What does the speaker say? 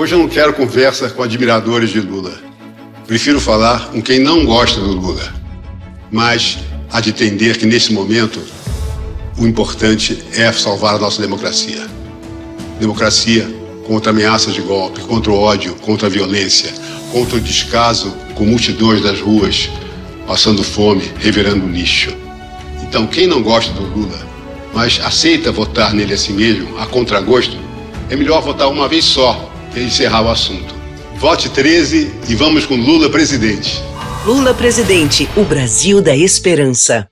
Hoje eu não quero conversa com admiradores de Lula. Prefiro falar com quem não gosta do Lula. Mas há de entender que nesse momento o importante é salvar a nossa democracia. Democracia contra ameaças de golpe, contra o ódio, contra a violência, contra o descaso com multidões das ruas passando fome, revirando lixo. Então, quem não gosta do Lula, mas aceita votar nele assim mesmo, a contragosto, é melhor votar uma vez só e encerrar o assunto. Vote 13 e vamos com Lula presidente. Lula presidente, o Brasil da esperança.